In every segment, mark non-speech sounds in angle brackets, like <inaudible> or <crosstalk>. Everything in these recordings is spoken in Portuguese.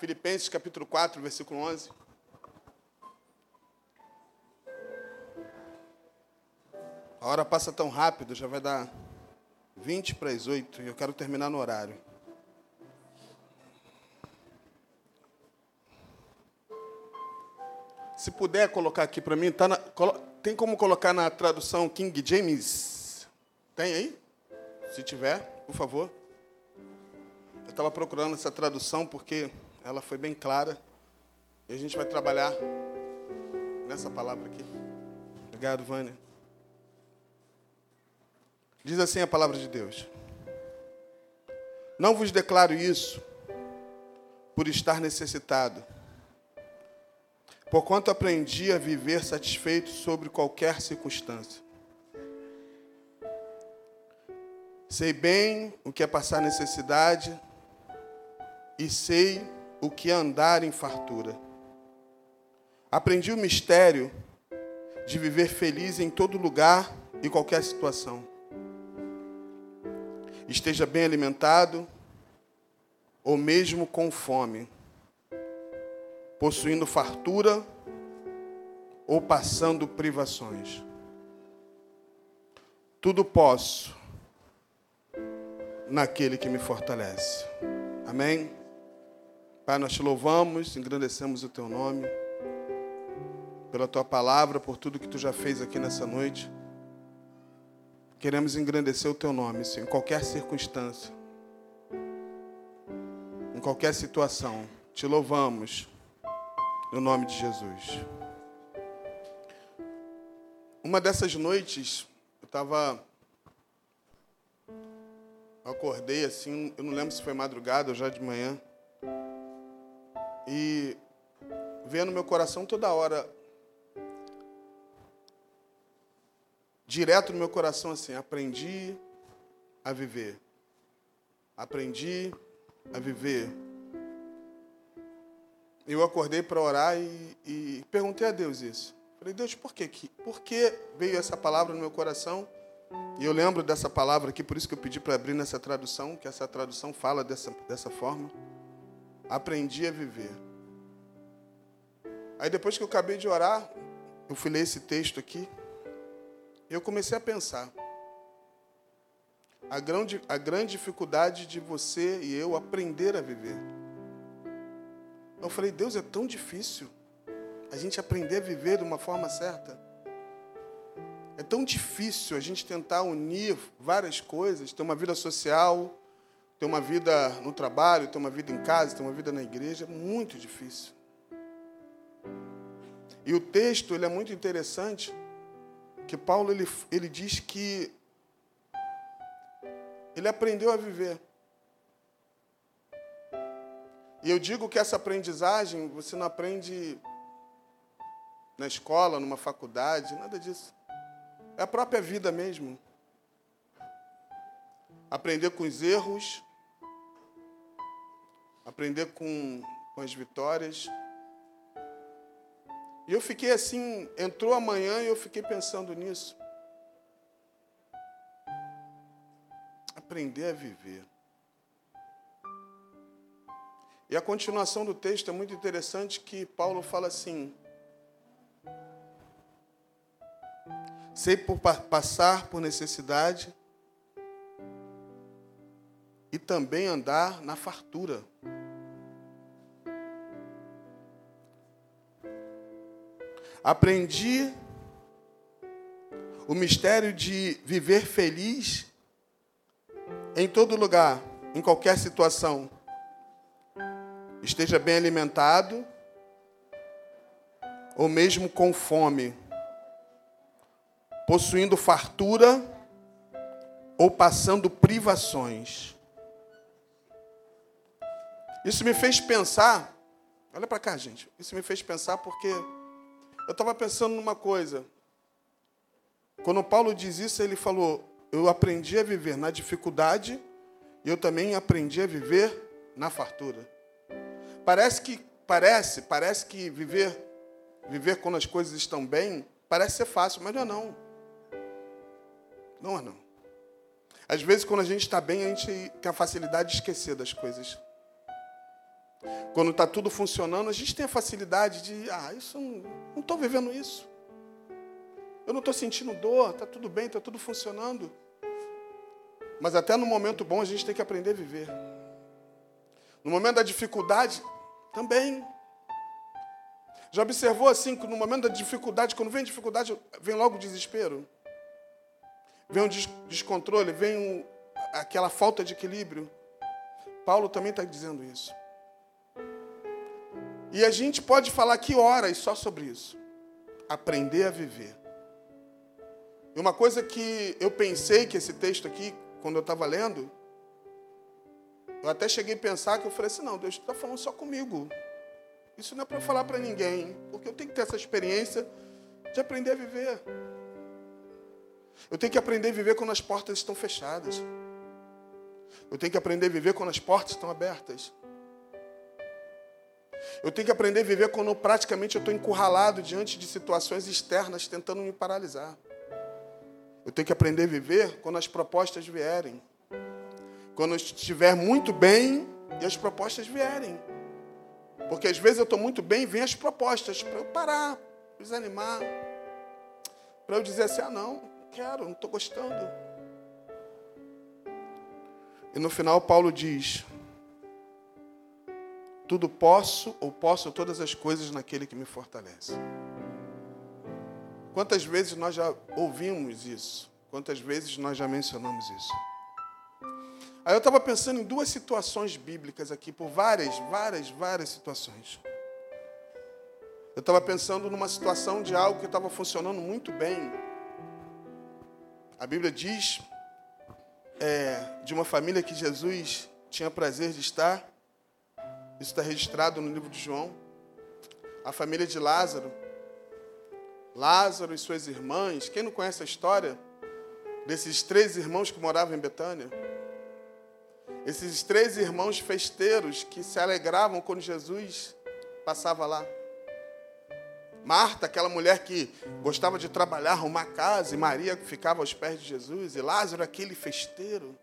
Filipenses capítulo 4, versículo 11. A hora passa tão rápido, já vai dar 20 para as 8 e eu quero terminar no horário. Se puder colocar aqui para mim, tá na, tem como colocar na tradução King James? Tem aí? Se tiver, por favor. Eu estava procurando essa tradução porque ela foi bem clara. E a gente vai trabalhar nessa palavra aqui. Obrigado, Vânia. Diz assim a palavra de Deus: Não vos declaro isso por estar necessitado, porquanto aprendi a viver satisfeito sobre qualquer circunstância. Sei bem o que é passar necessidade e sei o que é andar em fartura. Aprendi o mistério de viver feliz em todo lugar e qualquer situação. Esteja bem alimentado ou mesmo com fome, possuindo fartura ou passando privações. Tudo posso naquele que me fortalece. Amém? Pai, nós te louvamos, engrandecemos o teu nome, pela tua palavra, por tudo que tu já fez aqui nessa noite. Queremos engrandecer o teu nome, Senhor, em qualquer circunstância, em qualquer situação. Te louvamos, no nome de Jesus. Uma dessas noites, eu estava acordei assim, eu não lembro se foi madrugada ou já de manhã. E veio no meu coração toda hora, direto no meu coração assim, aprendi a viver. Aprendi a viver. Eu acordei para orar e, e, perguntei a Deus isso. Falei, Deus, por que, por que veio essa palavra no meu coração? E eu lembro dessa palavra aqui, por isso que eu pedi para abrir nessa tradução, que essa tradução fala dessa, dessa forma. Aprendi a viver. Aí depois que eu acabei de orar, eu fui ler esse texto aqui, eu comecei a pensar. A grande, a grande dificuldade de você e eu aprender a viver. Eu falei, Deus, é tão difícil a gente aprender a viver de uma forma certa. É tão difícil a gente tentar unir várias coisas, ter uma vida social, ter uma vida no trabalho, ter uma vida em casa, ter uma vida na igreja, é muito difícil. E o texto ele é muito interessante, que Paulo ele, ele diz que ele aprendeu a viver. E eu digo que essa aprendizagem você não aprende na escola, numa faculdade, nada disso. É a própria vida mesmo. Aprender com os erros, aprender com, com as vitórias. E eu fiquei assim, entrou amanhã e eu fiquei pensando nisso. Aprender a viver. E a continuação do texto é muito interessante que Paulo fala assim: sei por passar por necessidade e também andar na fartura. Aprendi o mistério de viver feliz em todo lugar, em qualquer situação. Esteja bem alimentado ou mesmo com fome possuindo fartura ou passando privações. Isso me fez pensar, olha para cá, gente. Isso me fez pensar porque eu estava pensando numa coisa. Quando Paulo diz isso, ele falou: Eu aprendi a viver na dificuldade e eu também aprendi a viver na fartura. Parece que parece, parece que viver viver quando as coisas estão bem parece ser fácil, mas não é não. Não é não. Às vezes, quando a gente está bem, a gente tem a facilidade de esquecer das coisas. Quando está tudo funcionando, a gente tem a facilidade de, ah, isso não estou vivendo isso. Eu não estou sentindo dor, está tudo bem, está tudo funcionando. Mas até no momento bom a gente tem que aprender a viver. No momento da dificuldade, também. Já observou assim que no momento da dificuldade, quando vem dificuldade, vem logo o desespero? Vem um descontrole, vem aquela falta de equilíbrio. Paulo também está dizendo isso. E a gente pode falar que horas só sobre isso. Aprender a viver. E uma coisa que eu pensei que esse texto aqui, quando eu estava lendo, eu até cheguei a pensar que eu falei assim, não, Deus está falando só comigo. Isso não é para falar para ninguém, porque eu tenho que ter essa experiência de aprender a viver. Eu tenho que aprender a viver quando as portas estão fechadas. Eu tenho que aprender a viver quando as portas estão abertas. Eu tenho que aprender a viver quando praticamente eu estou encurralado diante de situações externas tentando me paralisar. Eu tenho que aprender a viver quando as propostas vierem. Quando eu estiver muito bem e as propostas vierem. Porque às vezes eu estou muito bem e vem as propostas para eu parar, desanimar. Para eu dizer assim: ah, não, não quero, não estou gostando. E no final, Paulo diz: Tudo posso, ou posso todas as coisas naquele que me fortalece. Quantas vezes nós já ouvimos isso? Quantas vezes nós já mencionamos isso? Aí eu estava pensando em duas situações bíblicas aqui, por várias, várias, várias situações. Eu estava pensando numa situação de algo que estava funcionando muito bem. A Bíblia diz é, de uma família que Jesus tinha prazer de estar. Isso está registrado no livro de João. A família de Lázaro. Lázaro e suas irmãs. Quem não conhece a história desses três irmãos que moravam em Betânia? Esses três irmãos festeiros que se alegravam quando Jesus passava lá. Marta, aquela mulher que gostava de trabalhar, arrumar casa, e Maria que ficava aos pés de Jesus, e Lázaro, aquele festeiro.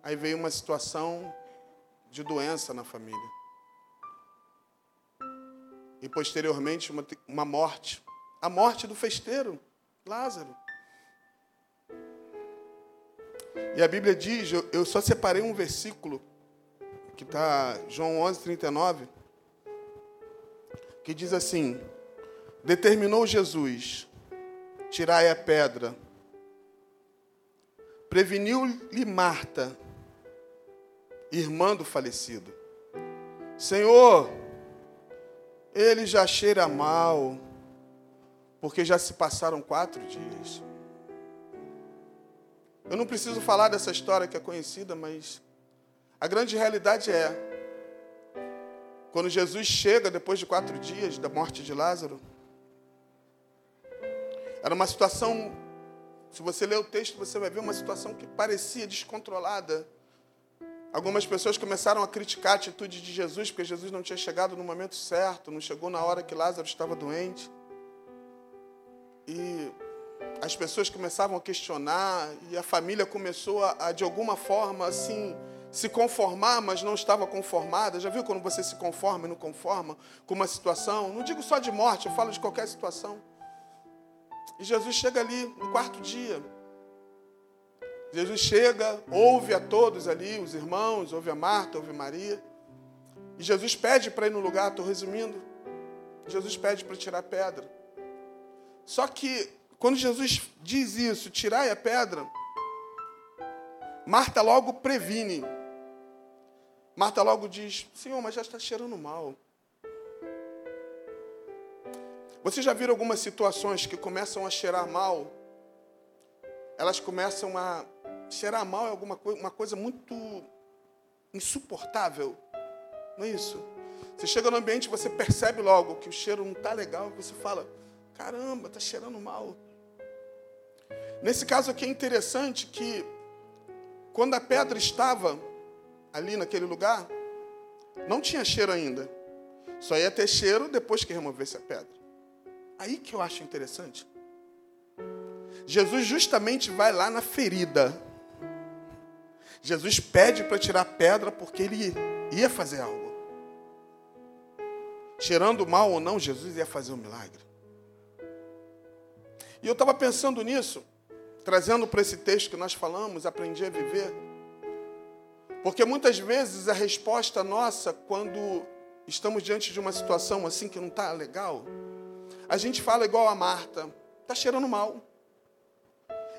Aí veio uma situação de doença na família. E posteriormente uma, uma morte. A morte do festeiro, Lázaro. E a Bíblia diz, eu, eu só separei um versículo, que está João 11, 39 que diz assim: Determinou Jesus, tirai a pedra. Preveniu-lhe Marta, irmã do falecido: Senhor, ele já cheira mal, porque já se passaram quatro dias. Eu não preciso falar dessa história que é conhecida, mas a grande realidade é quando Jesus chega depois de quatro dias da morte de Lázaro, era uma situação, se você ler o texto, você vai ver uma situação que parecia descontrolada. Algumas pessoas começaram a criticar a atitude de Jesus, porque Jesus não tinha chegado no momento certo, não chegou na hora que Lázaro estava doente. E as pessoas começavam a questionar, e a família começou a, a de alguma forma, assim, se conformar, mas não estava conformada. Já viu quando você se conforma e não conforma com uma situação? Não digo só de morte, eu falo de qualquer situação. E Jesus chega ali no quarto dia. Jesus chega, ouve a todos ali, os irmãos, ouve a Marta, ouve a Maria. E Jesus pede para ir no lugar, estou resumindo. Jesus pede para tirar a pedra. Só que quando Jesus diz isso, tirai a pedra, Marta logo previne. Marta logo diz: Senhor, mas já está cheirando mal. Vocês já viram algumas situações que começam a cheirar mal? Elas começam a cheirar mal é alguma coisa, uma coisa muito insuportável. Não é isso? Você chega no ambiente, você percebe logo que o cheiro não está legal, você fala: caramba, está cheirando mal. Nesse caso aqui é interessante que quando a pedra estava ali naquele lugar, não tinha cheiro ainda. Só ia ter cheiro depois que removesse a pedra. Aí que eu acho interessante. Jesus justamente vai lá na ferida. Jesus pede para tirar pedra porque ele ia fazer algo. Tirando mal ou não, Jesus ia fazer um milagre. E eu estava pensando nisso, trazendo para esse texto que nós falamos, aprendi a viver. Porque muitas vezes a resposta nossa, quando estamos diante de uma situação assim que não está legal, a gente fala igual a Marta, está cheirando mal.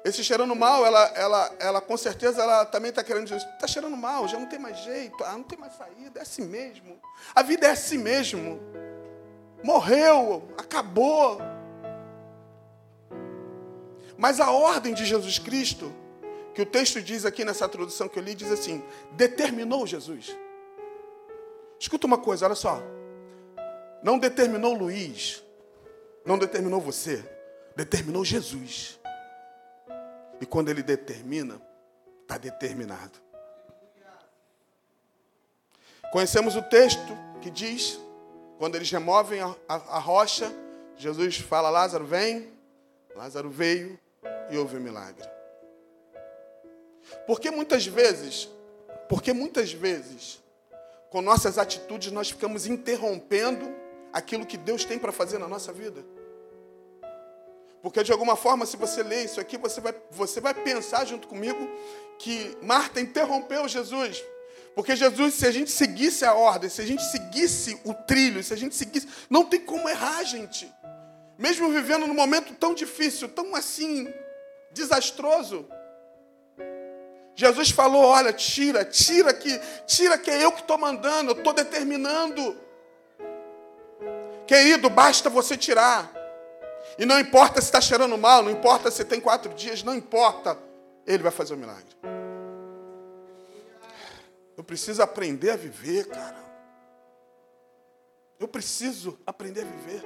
Esse cheirando mal, ela, ela, ela com certeza ela também está querendo dizer, está cheirando mal, já não tem mais jeito, ah, não tem mais saída, é assim mesmo. A vida é assim mesmo. Morreu, acabou. Mas a ordem de Jesus Cristo, que o texto diz aqui nessa tradução que eu li, diz assim: determinou Jesus. Escuta uma coisa, olha só. Não determinou Luiz, não determinou você, determinou Jesus. E quando ele determina, está determinado. Conhecemos o texto que diz, quando eles removem a, a, a rocha, Jesus fala: Lázaro, vem. Lázaro veio e houve um milagre. Porque muitas vezes, porque muitas vezes, com nossas atitudes, nós ficamos interrompendo aquilo que Deus tem para fazer na nossa vida. Porque de alguma forma, se você ler isso aqui, você vai, você vai pensar junto comigo que Marta interrompeu Jesus. Porque Jesus, se a gente seguisse a ordem, se a gente seguisse o trilho, se a gente seguisse. Não tem como errar, gente. Mesmo vivendo num momento tão difícil, tão assim, desastroso. Jesus falou: olha, tira, tira que, tira que é eu que estou mandando, eu estou determinando. Querido, basta você tirar. E não importa se está cheirando mal, não importa se tem quatro dias, não importa. Ele vai fazer o um milagre. Eu preciso aprender a viver, cara. Eu preciso aprender a viver.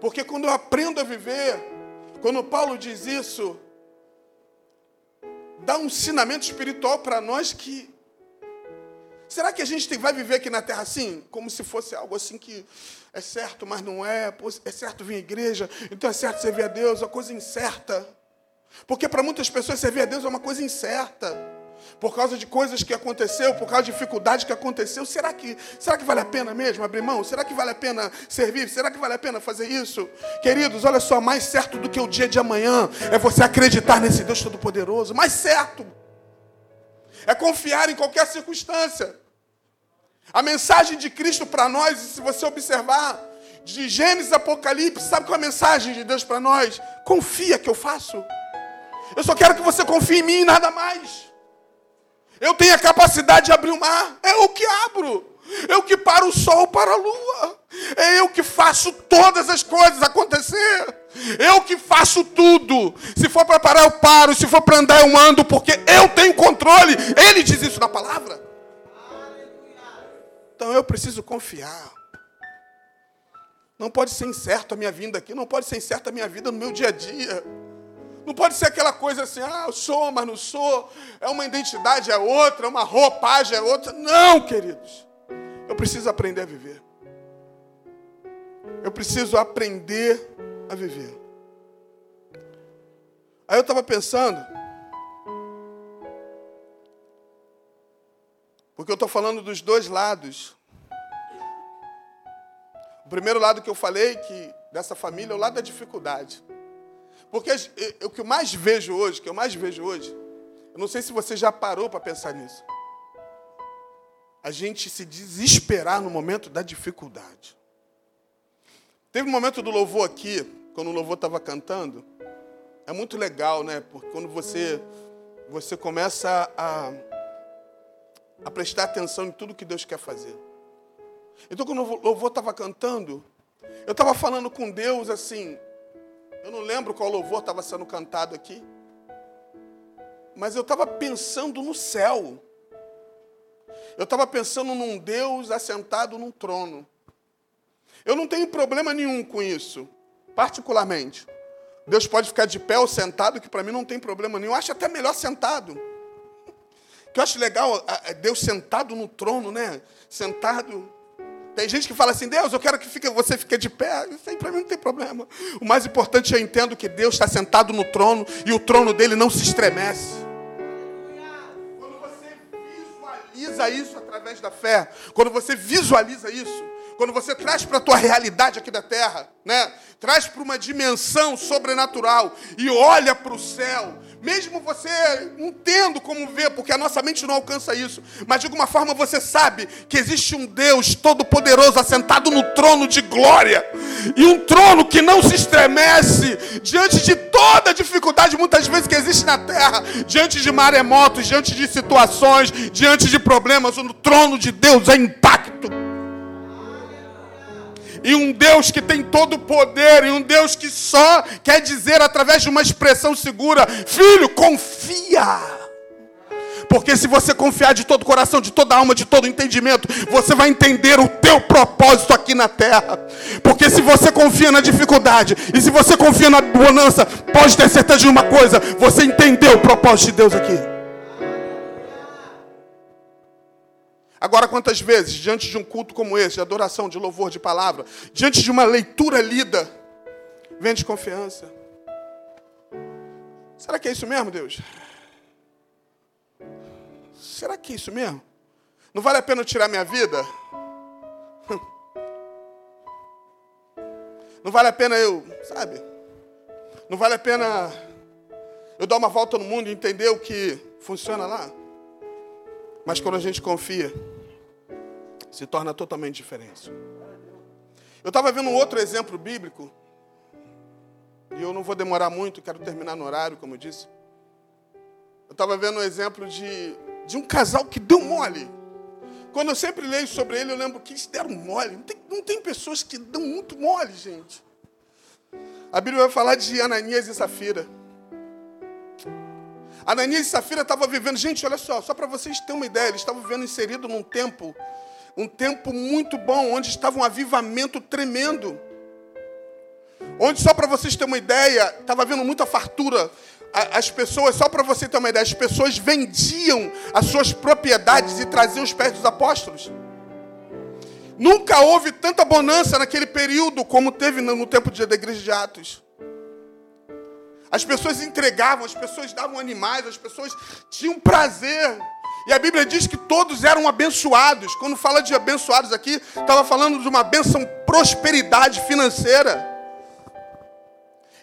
Porque quando eu aprendo a viver, quando Paulo diz isso, dá um ensinamento espiritual para nós que Será que a gente vai viver aqui na terra assim? Como se fosse algo assim que é certo, mas não é. É certo vir à igreja, então é certo servir a Deus, é uma coisa incerta. Porque para muitas pessoas servir a Deus é uma coisa incerta. Por causa de coisas que aconteceu, por causa de dificuldade que aconteceu. Será que, será que vale a pena mesmo abrir mão? Será que vale a pena servir? Será que vale a pena fazer isso? Queridos, olha só, mais certo do que o dia de amanhã é você acreditar nesse Deus Todo-Poderoso. Mais certo é confiar em qualquer circunstância. A mensagem de Cristo para nós, se você observar, de Gênesis Apocalipse, sabe qual é a mensagem de Deus para nós? Confia que eu faço. Eu só quero que você confie em mim e nada mais. Eu tenho a capacidade de abrir o mar, é eu que abro. Eu que paro o sol para a lua. É eu que faço todas as coisas acontecer. Eu que faço tudo. Se for para parar, eu paro. Se for para andar, eu ando, porque eu tenho controle. Ele diz isso na palavra. Então eu preciso confiar. Não pode ser incerto a minha vinda aqui, não pode ser incerta a minha vida no meu dia a dia. Não pode ser aquela coisa assim, ah, eu sou, mas não sou. É uma identidade, é outra, é uma roupagem, é outra. Não, queridos. Eu preciso aprender a viver. Eu preciso aprender a viver. Aí eu estava pensando, porque eu estou falando dos dois lados. O primeiro lado que eu falei que dessa família é o lado da dificuldade. Porque o que eu mais vejo hoje, que eu mais vejo hoje, eu não sei se você já parou para pensar nisso a gente se desesperar no momento da dificuldade. Teve um momento do louvor aqui, quando o louvor estava cantando, é muito legal, né? Porque quando você você começa a, a prestar atenção em tudo que Deus quer fazer. Então, quando o louvor estava cantando, eu estava falando com Deus assim. Eu não lembro qual louvor estava sendo cantado aqui, mas eu estava pensando no céu. Eu estava pensando num Deus assentado num trono. Eu não tenho problema nenhum com isso, particularmente. Deus pode ficar de pé ou sentado, que para mim não tem problema nenhum. Eu acho até melhor sentado. Eu acho legal Deus sentado no trono, né? Sentado. Tem gente que fala assim, Deus, eu quero que fique, você fique de pé. Isso aí para mim não tem problema. O mais importante é eu entendo que Deus está sentado no trono e o trono dele não se estremece visualiza isso através da fé, quando você visualiza isso, quando você traz para a tua realidade aqui da terra, né? Traz para uma dimensão sobrenatural e olha para o céu, mesmo você não tendo como ver, porque a nossa mente não alcança isso, mas de alguma forma você sabe que existe um Deus todo-poderoso assentado no trono de glória, e um trono que não se estremece diante de toda dificuldade, muitas vezes, que existe na terra, diante de maremotos, diante de situações, diante de problemas, o trono de Deus é intacto e um Deus que tem todo o poder, e um Deus que só quer dizer através de uma expressão segura: Filho, confia. Porque se você confiar de todo o coração, de toda a alma, de todo o entendimento, você vai entender o teu propósito aqui na terra. Porque se você confia na dificuldade e se você confia na bonança, pode ter certeza de uma coisa: você entendeu o propósito de Deus aqui. Agora, quantas vezes, diante de um culto como esse, de adoração, de louvor, de palavra, diante de uma leitura lida, vem desconfiança? Será que é isso mesmo, Deus? Será que é isso mesmo? Não vale a pena tirar minha vida? <laughs> Não vale a pena eu, sabe? Não vale a pena eu dar uma volta no mundo e entender o que funciona lá? Mas quando a gente confia, se torna totalmente diferente. Eu estava vendo um outro exemplo bíblico, e eu não vou demorar muito, quero terminar no horário, como eu disse. Eu estava vendo um exemplo de, de um casal que deu mole. Quando eu sempre leio sobre ele, eu lembro que eles deram mole. Não tem, não tem pessoas que dão muito mole, gente. A Bíblia vai falar de Ananias e Safira. Ananias e Safira estavam vivendo, gente, olha só, só para vocês terem uma ideia, eles estavam vivendo inserido num tempo, um tempo muito bom, onde estava um avivamento tremendo. Onde, só para vocês terem uma ideia, estava havendo muita fartura. As pessoas, só para você ter uma ideia, as pessoas vendiam as suas propriedades e traziam os pés dos apóstolos. Nunca houve tanta bonança naquele período como teve no tempo da igreja de Atos. As pessoas entregavam, as pessoas davam animais, as pessoas tinham prazer. E a Bíblia diz que todos eram abençoados. Quando fala de abençoados aqui, estava falando de uma benção prosperidade financeira.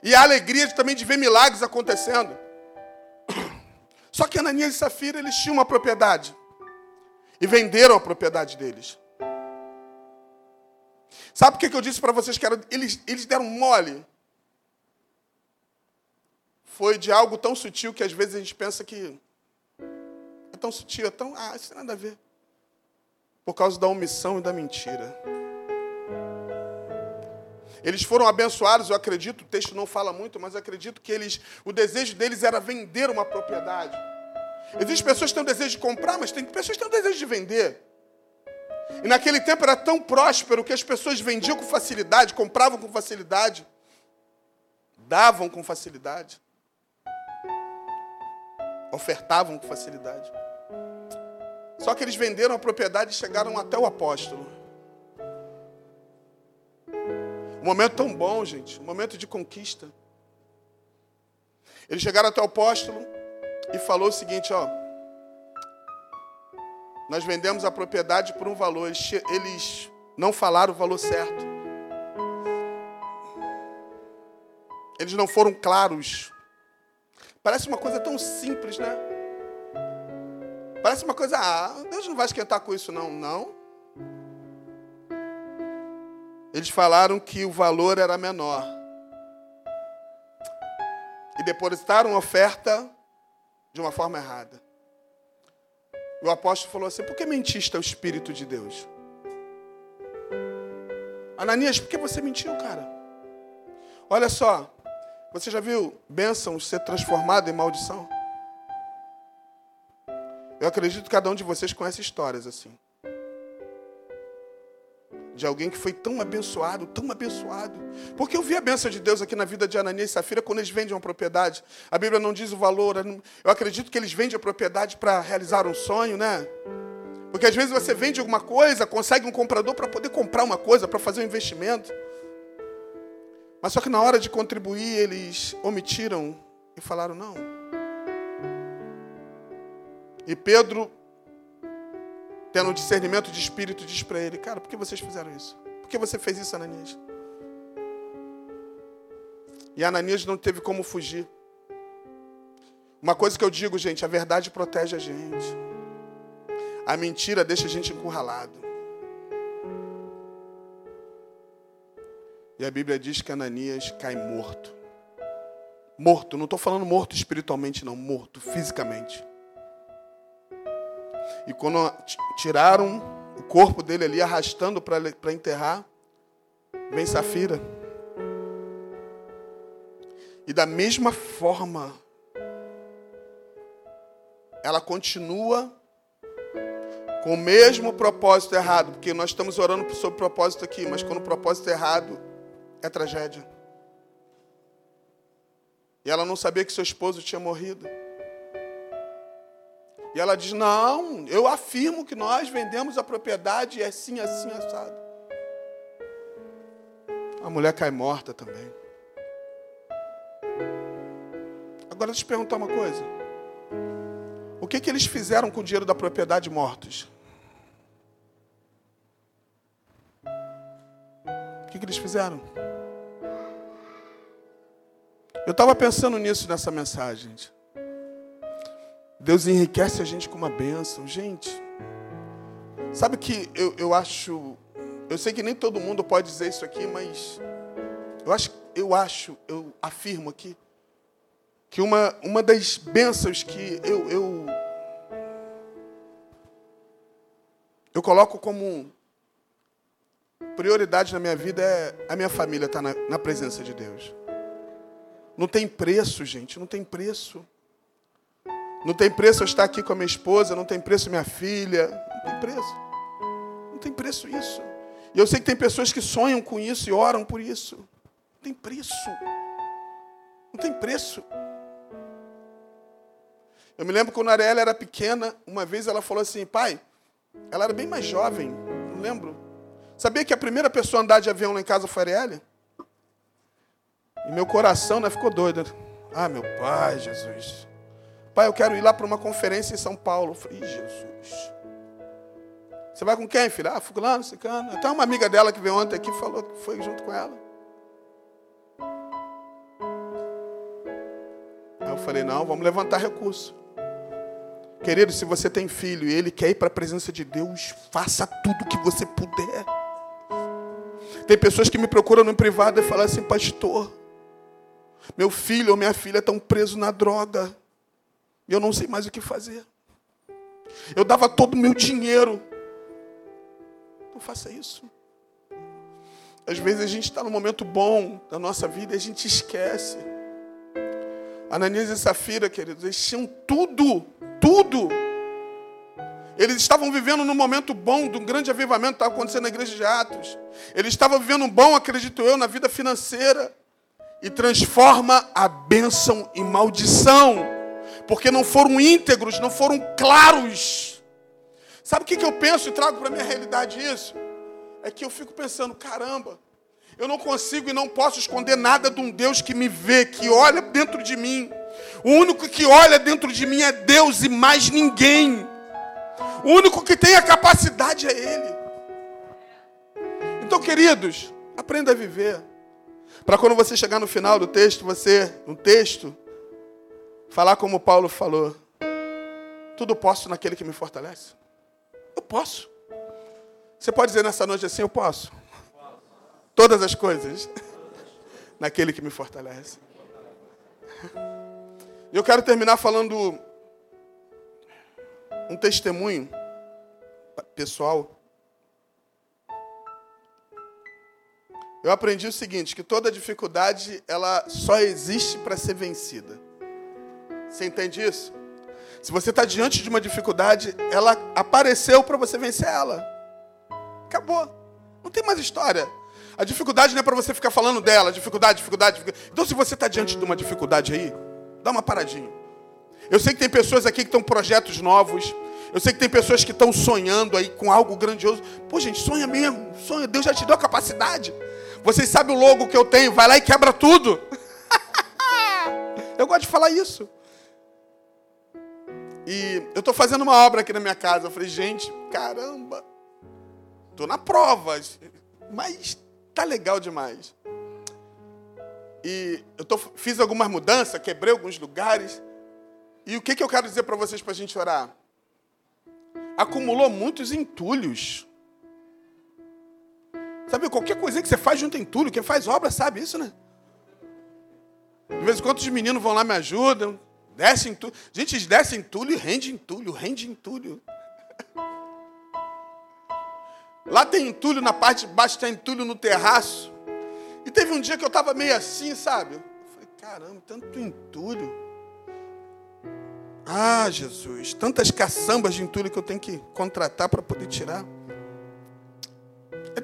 E a alegria também de ver milagres acontecendo. Só que Ananias e Safira, eles tinham uma propriedade. E venderam a propriedade deles. Sabe por que eu disse para vocês que era, eles, eles deram mole? Foi de algo tão sutil que às vezes a gente pensa que é tão sutil, é tão. Ah, isso tem nada a ver. Por causa da omissão e da mentira. Eles foram abençoados, eu acredito, o texto não fala muito, mas acredito que eles, o desejo deles era vender uma propriedade. Existem pessoas que têm o desejo de comprar, mas tem pessoas que têm o desejo de vender. E naquele tempo era tão próspero que as pessoas vendiam com facilidade, compravam com facilidade, davam com facilidade ofertavam com facilidade. Só que eles venderam a propriedade e chegaram até o apóstolo. Um momento tão bom, gente, um momento de conquista. Eles chegaram até o apóstolo e falou o seguinte, ó. Nós vendemos a propriedade por um valor. Eles, eles não falaram o valor certo. Eles não foram claros Parece uma coisa tão simples, né? Parece uma coisa, ah, Deus não vai esquentar com isso, não. Não. Eles falaram que o valor era menor. E depositaram a oferta de uma forma errada. O apóstolo falou assim: por que mentiste ao Espírito de Deus? Ananias, por que você mentiu, cara? Olha só, você já viu bênçãos ser transformada em maldição? Eu acredito que cada um de vocês conhece histórias assim. De alguém que foi tão abençoado, tão abençoado. Porque eu vi a bênção de Deus aqui na vida de Ananias e Safira quando eles vendem uma propriedade. A Bíblia não diz o valor. Eu acredito que eles vendem a propriedade para realizar um sonho, né? Porque às vezes você vende alguma coisa, consegue um comprador para poder comprar uma coisa, para fazer um investimento. Mas só que na hora de contribuir, eles omitiram e falaram não. E Pedro tendo um discernimento de espírito, diz para ele: Cara, por que vocês fizeram isso? Por que você fez isso, Ananias? E Ananias não teve como fugir. Uma coisa que eu digo, gente: a verdade protege a gente, a mentira deixa a gente encurralado. E a Bíblia diz que Ananias cai morto. Morto, não estou falando morto espiritualmente, não, morto fisicamente. E quando tiraram o corpo dele ali, arrastando para enterrar, vem Safira. E da mesma forma, ela continua com o mesmo propósito errado, porque nós estamos orando sobre propósito aqui, mas quando o propósito é errado, é tragédia. E ela não sabia que seu esposo tinha morrido. E ela diz: Não, eu afirmo que nós vendemos a propriedade e é assim, assim, assado. A mulher cai morta também. Agora deixa eu te perguntar uma coisa. O que, que eles fizeram com o dinheiro da propriedade mortos? O que, que eles fizeram? Eu estava pensando nisso nessa mensagem. Gente. Deus enriquece a gente com uma bênção. Gente, sabe que eu, eu acho. Eu sei que nem todo mundo pode dizer isso aqui, mas eu acho, eu acho, eu afirmo aqui, que uma, uma das bênçãos que eu, eu, eu coloco como prioridade na minha vida é a minha família estar tá na, na presença de Deus. Não tem preço, gente, não tem preço. Não tem preço eu estar aqui com a minha esposa, não tem preço minha filha, não tem preço. Não tem preço isso. E eu sei que tem pessoas que sonham com isso e oram por isso. Não tem preço. Não tem preço. Eu me lembro quando a Ariela era pequena, uma vez ela falou assim, pai, ela era bem mais jovem, não lembro. Sabia que a primeira pessoa a andar de avião lá em casa foi a Ariela? E meu coração né, ficou doido. Ah, meu pai, Jesus. Pai, eu quero ir lá para uma conferência em São Paulo. Eu falei, Jesus. Você vai com quem, filha? Ah, fulano, cicano. Até uma amiga dela que veio ontem aqui falou que foi junto com ela. Aí eu falei, não, vamos levantar recurso. Querido, se você tem filho e ele quer ir para a presença de Deus, faça tudo o que você puder. Tem pessoas que me procuram no privado e falam assim, pastor, meu filho ou minha filha estão presos na droga. E eu não sei mais o que fazer. Eu dava todo o meu dinheiro. Não faça isso. Às vezes a gente está num momento bom da nossa vida e a gente esquece. Ananias e Safira, queridos, eles tinham tudo, tudo. Eles estavam vivendo num momento bom, de um grande avivamento que estava acontecendo na igreja de Atos. Eles estavam vivendo um bom, acredito eu, na vida financeira. E transforma a bênção em maldição porque não foram íntegros, não foram claros. Sabe o que, eu penso e trago para a minha realidade isso? É que eu fico pensando, caramba, eu não consigo e não posso esconder nada de um Deus que me vê, que olha dentro de mim. O único que olha dentro de mim é Deus e mais ninguém. O único que tem a capacidade é Ele. Então, queridos, aprenda a viver. Para quando você chegar no final do texto, você, no texto, Falar como Paulo falou: tudo posso naquele que me fortalece. Eu posso. Você pode dizer nessa noite assim: eu posso. Todas as coisas <laughs> naquele que me fortalece. Eu quero terminar falando um testemunho pessoal. Eu aprendi o seguinte, que toda dificuldade ela só existe para ser vencida. Você entende isso? Se você está diante de uma dificuldade, ela apareceu para você vencer ela. Acabou. Não tem mais história. A dificuldade não é para você ficar falando dela, dificuldade, dificuldade, dificuldade. Então, se você está diante de uma dificuldade aí, dá uma paradinha. Eu sei que tem pessoas aqui que estão projetos novos. Eu sei que tem pessoas que estão sonhando aí com algo grandioso. Pô, gente, sonha mesmo. Sonha. Deus já te deu a capacidade. Vocês sabem o logo que eu tenho. Vai lá e quebra tudo. <laughs> eu gosto de falar isso. E eu estou fazendo uma obra aqui na minha casa. Eu falei, gente, caramba, estou na prova, mas tá legal demais. E eu tô, fiz algumas mudanças, quebrei alguns lugares. E o que, que eu quero dizer para vocês para a gente orar? Acumulou muitos entulhos. Sabe, qualquer coisa que você faz junto entulho, quem faz obra sabe isso, né? De vez em quando os meninos vão lá me ajudam, descem entulho. Gente, eles descem entulho e rende entulho, rende entulho. <laughs> Lá tem entulho na parte de baixo, tem entulho no terraço. E teve um dia que eu estava meio assim, sabe? Eu falei, caramba, tanto entulho. Ah, Jesus, tantas caçambas de entulho que eu tenho que contratar para poder tirar.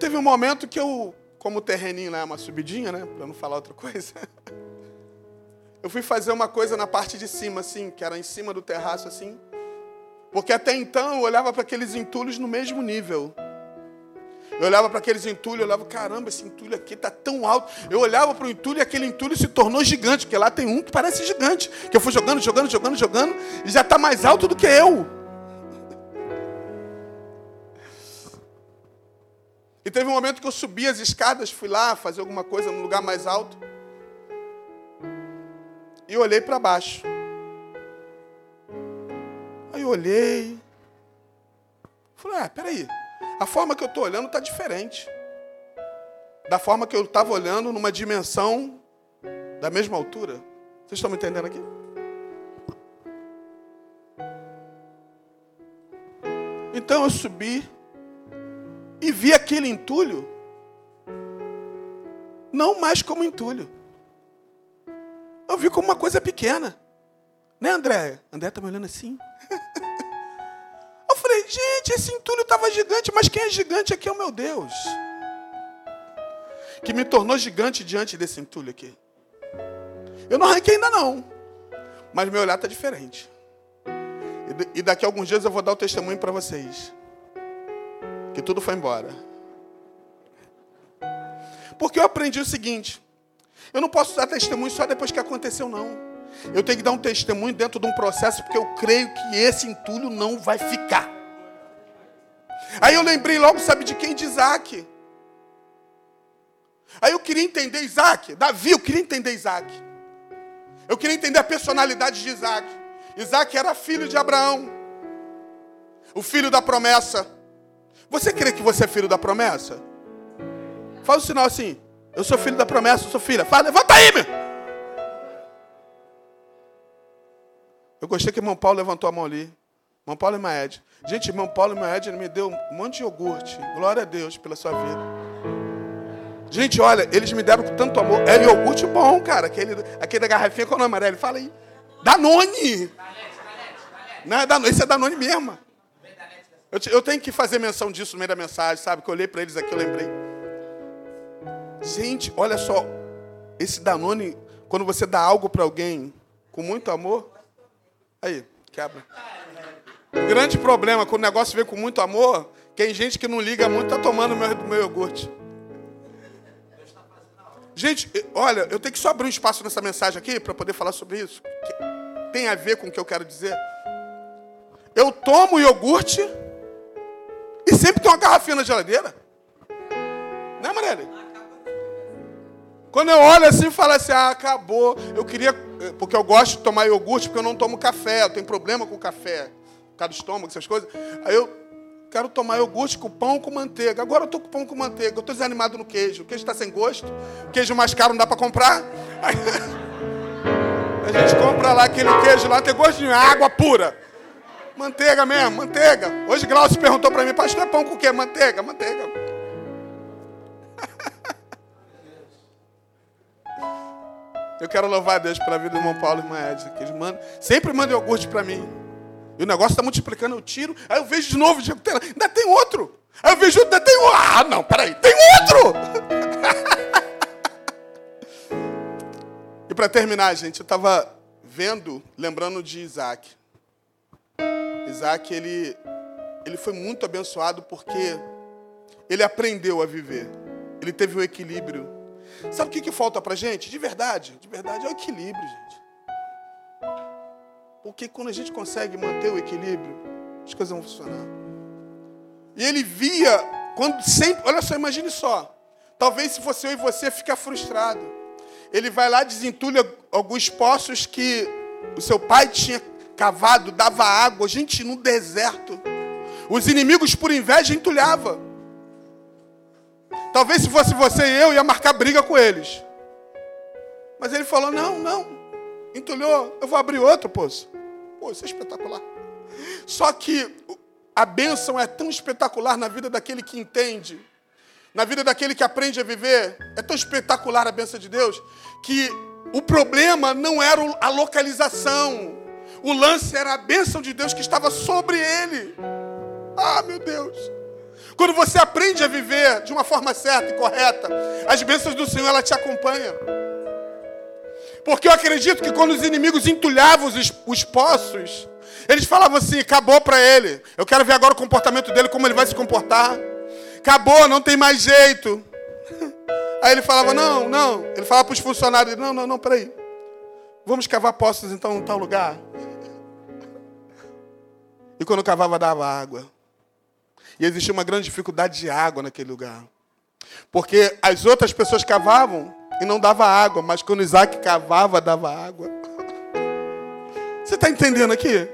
Teve um momento que eu, como o terreninho lá é uma subidinha, né? Para não falar outra coisa. <laughs> Eu fui fazer uma coisa na parte de cima, assim, que era em cima do terraço, assim. Porque até então eu olhava para aqueles entulhos no mesmo nível. Eu olhava para aqueles entulhos, eu olhava, caramba, esse entulho aqui está tão alto. Eu olhava para o entulho e aquele entulho se tornou gigante, porque lá tem um que parece gigante. Que eu fui jogando, jogando, jogando, jogando, e já está mais alto do que eu. E teve um momento que eu subi as escadas, fui lá fazer alguma coisa num lugar mais alto. E olhei para baixo. Aí eu olhei. Falei, ah, peraí. A forma que eu estou olhando está diferente. Da forma que eu estava olhando numa dimensão da mesma altura. Vocês estão me entendendo aqui? Então eu subi e vi aquele entulho não mais como entulho. Eu vi como uma coisa pequena. Né, André? André está me olhando assim. <laughs> falei, gente, esse entulho estava gigante, mas quem é gigante aqui é o meu Deus. Que me tornou gigante diante desse entulho aqui. Eu não arranquei ainda não, mas meu olhar está diferente. E daqui a alguns dias eu vou dar o testemunho para vocês. Que tudo foi embora. Porque eu aprendi o seguinte: eu não posso dar testemunho só depois que aconteceu, não. Eu tenho que dar um testemunho dentro de um processo, porque eu creio que esse entulho não vai ficar. Aí eu lembrei logo, sabe de quem? De Isaac. Aí eu queria entender Isaac. Davi, eu queria entender Isaac. Eu queria entender a personalidade de Isaac. Isaac era filho de Abraão. O filho da promessa. Você crê que você é filho da promessa? Fala o sinal assim. Eu sou filho da promessa, eu sou filha. Fala, levanta aí, meu. Eu gostei que o irmão Paulo levantou a mão ali. Irmão Paulo e Maed. Gente, irmão Paulo e Maed me deu um monte de iogurte. Glória a Deus pela sua vida. Gente, olha, eles me deram com tanto amor. É iogurte bom, cara. Aquele, aquele da garrafinha com o nome amarelo. Fala aí. Danone. Não é Danone, esse é Danone mesmo. Eu, eu tenho que fazer menção disso no meio da mensagem, sabe? Que eu olhei para eles aqui, eu lembrei. Gente, olha só. Esse Danone, quando você dá algo para alguém com muito amor, aí, quebra. O grande problema, quando o negócio vem com muito amor, tem gente que não liga muito, está tomando meu, meu iogurte. Gente, olha, eu tenho que só abrir um espaço nessa mensagem aqui para poder falar sobre isso. Tem a ver com o que eu quero dizer. Eu tomo iogurte e sempre tem uma garrafinha na geladeira. Né, Marielle? Quando eu olho assim e falo assim, ah, acabou. Eu queria, porque eu gosto de tomar iogurte, porque eu não tomo café, eu tenho problema com café causa do estômago, essas coisas. Aí eu quero tomar iogurte com pão com manteiga. Agora eu estou com pão com manteiga. Eu estou desanimado no queijo. O queijo está sem gosto. O queijo mais caro não dá para comprar. Aí, <laughs> a gente compra lá aquele queijo lá, tem gosto de água pura. Manteiga mesmo, manteiga. Hoje Glaucio perguntou para mim, pastor, é pão com o quê? Manteiga, manteiga. <laughs> Eu quero louvar a Deus pela vida do irmão Paulo e irmã Edna, que eles mandam, sempre mandam iogurte para mim. E o negócio está multiplicando, eu tiro, aí eu vejo de novo, digo, ainda tem outro. Aí eu vejo, ainda tem outro. Ah, não, peraí, tem outro! <laughs> e para terminar, gente, eu estava vendo, lembrando de Isaac. Isaac, ele, ele foi muito abençoado porque ele aprendeu a viver. Ele teve o equilíbrio. Sabe o que, que falta para gente? De verdade, de verdade, é o equilíbrio, gente. Porque quando a gente consegue manter o equilíbrio, as coisas vão funcionar. E ele via, quando sempre, olha só, imagine só. Talvez se fosse eu e você ficar frustrado. Ele vai lá, desentulha alguns poços que o seu pai tinha cavado, dava água, gente, no deserto. Os inimigos, por inveja, entulhava. Talvez se fosse você e eu, ia marcar briga com eles. Mas ele falou: não, não, entulhou, eu vou abrir outro poço. Pô, isso é espetacular. Só que a bênção é tão espetacular na vida daquele que entende, na vida daquele que aprende a viver. É tão espetacular a bênção de Deus, que o problema não era a localização. O lance era a bênção de Deus que estava sobre ele. Ah, meu Deus. Quando você aprende a viver de uma forma certa e correta, as bênçãos do Senhor ela te acompanham. Porque eu acredito que quando os inimigos entulhavam os, os poços, eles falavam assim: acabou para ele. Eu quero ver agora o comportamento dele, como ele vai se comportar. Acabou, não tem mais jeito. <laughs> Aí ele falava: não, não. Ele falava para os funcionários: não, não, não, peraí. Vamos cavar poços então em tal lugar. E quando cavava, dava água. E existia uma grande dificuldade de água naquele lugar. Porque as outras pessoas cavavam e não dava água, mas quando Isaac cavava, dava água. <laughs> Você está entendendo aqui?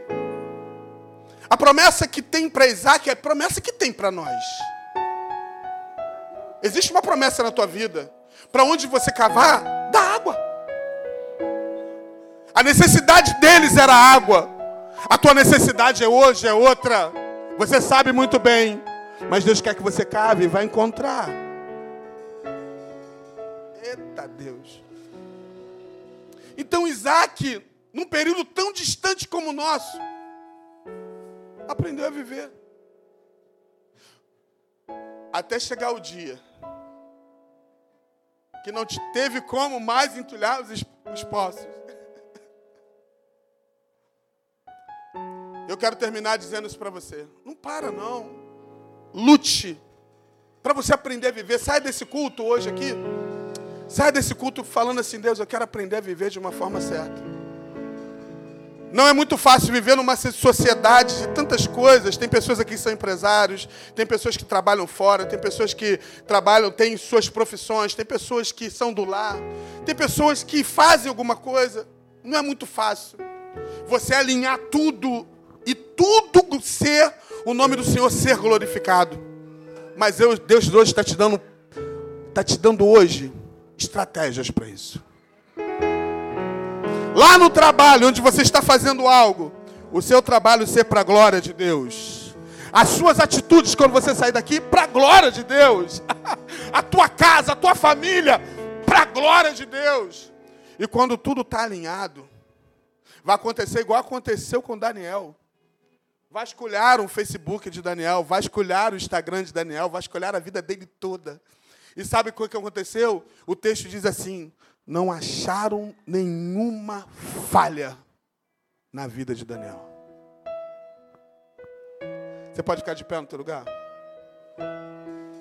A promessa que tem para Isaac é a promessa que tem para nós. Existe uma promessa na tua vida. Para onde você cavar, dá água. A necessidade deles era água. A tua necessidade é hoje, é outra. Você sabe muito bem. Mas Deus quer que você cave e vai encontrar. Eita Deus. Então Isaac, num período tão distante como o nosso, aprendeu a viver. Até chegar o dia que não teve como mais entulhar os, os poços. Eu quero terminar dizendo isso para você. Não para, não. Lute. Para você aprender a viver. Sai desse culto hoje aqui. Sai desse culto falando assim, Deus, eu quero aprender a viver de uma forma certa. Não é muito fácil viver numa sociedade de tantas coisas. Tem pessoas aqui que são empresários, tem pessoas que trabalham fora, tem pessoas que trabalham, têm suas profissões, tem pessoas que são do lar, tem pessoas que fazem alguma coisa. Não é muito fácil. Você alinhar tudo e tudo ser o nome do Senhor ser glorificado. Mas Deus, Deus hoje está te dando, está te dando hoje estratégias para isso. Lá no trabalho, onde você está fazendo algo, o seu trabalho ser para a glória de Deus. As suas atitudes quando você sair daqui, para a glória de Deus. <laughs> a tua casa, a tua família, para a glória de Deus. E quando tudo está alinhado, vai acontecer igual aconteceu com Daniel. Vasculharam o Facebook de Daniel, vasculharam o Instagram de Daniel, vasculharam a vida dele toda. E sabe o que aconteceu? O texto diz assim: não acharam nenhuma falha na vida de Daniel. Você pode ficar de pé no teu lugar?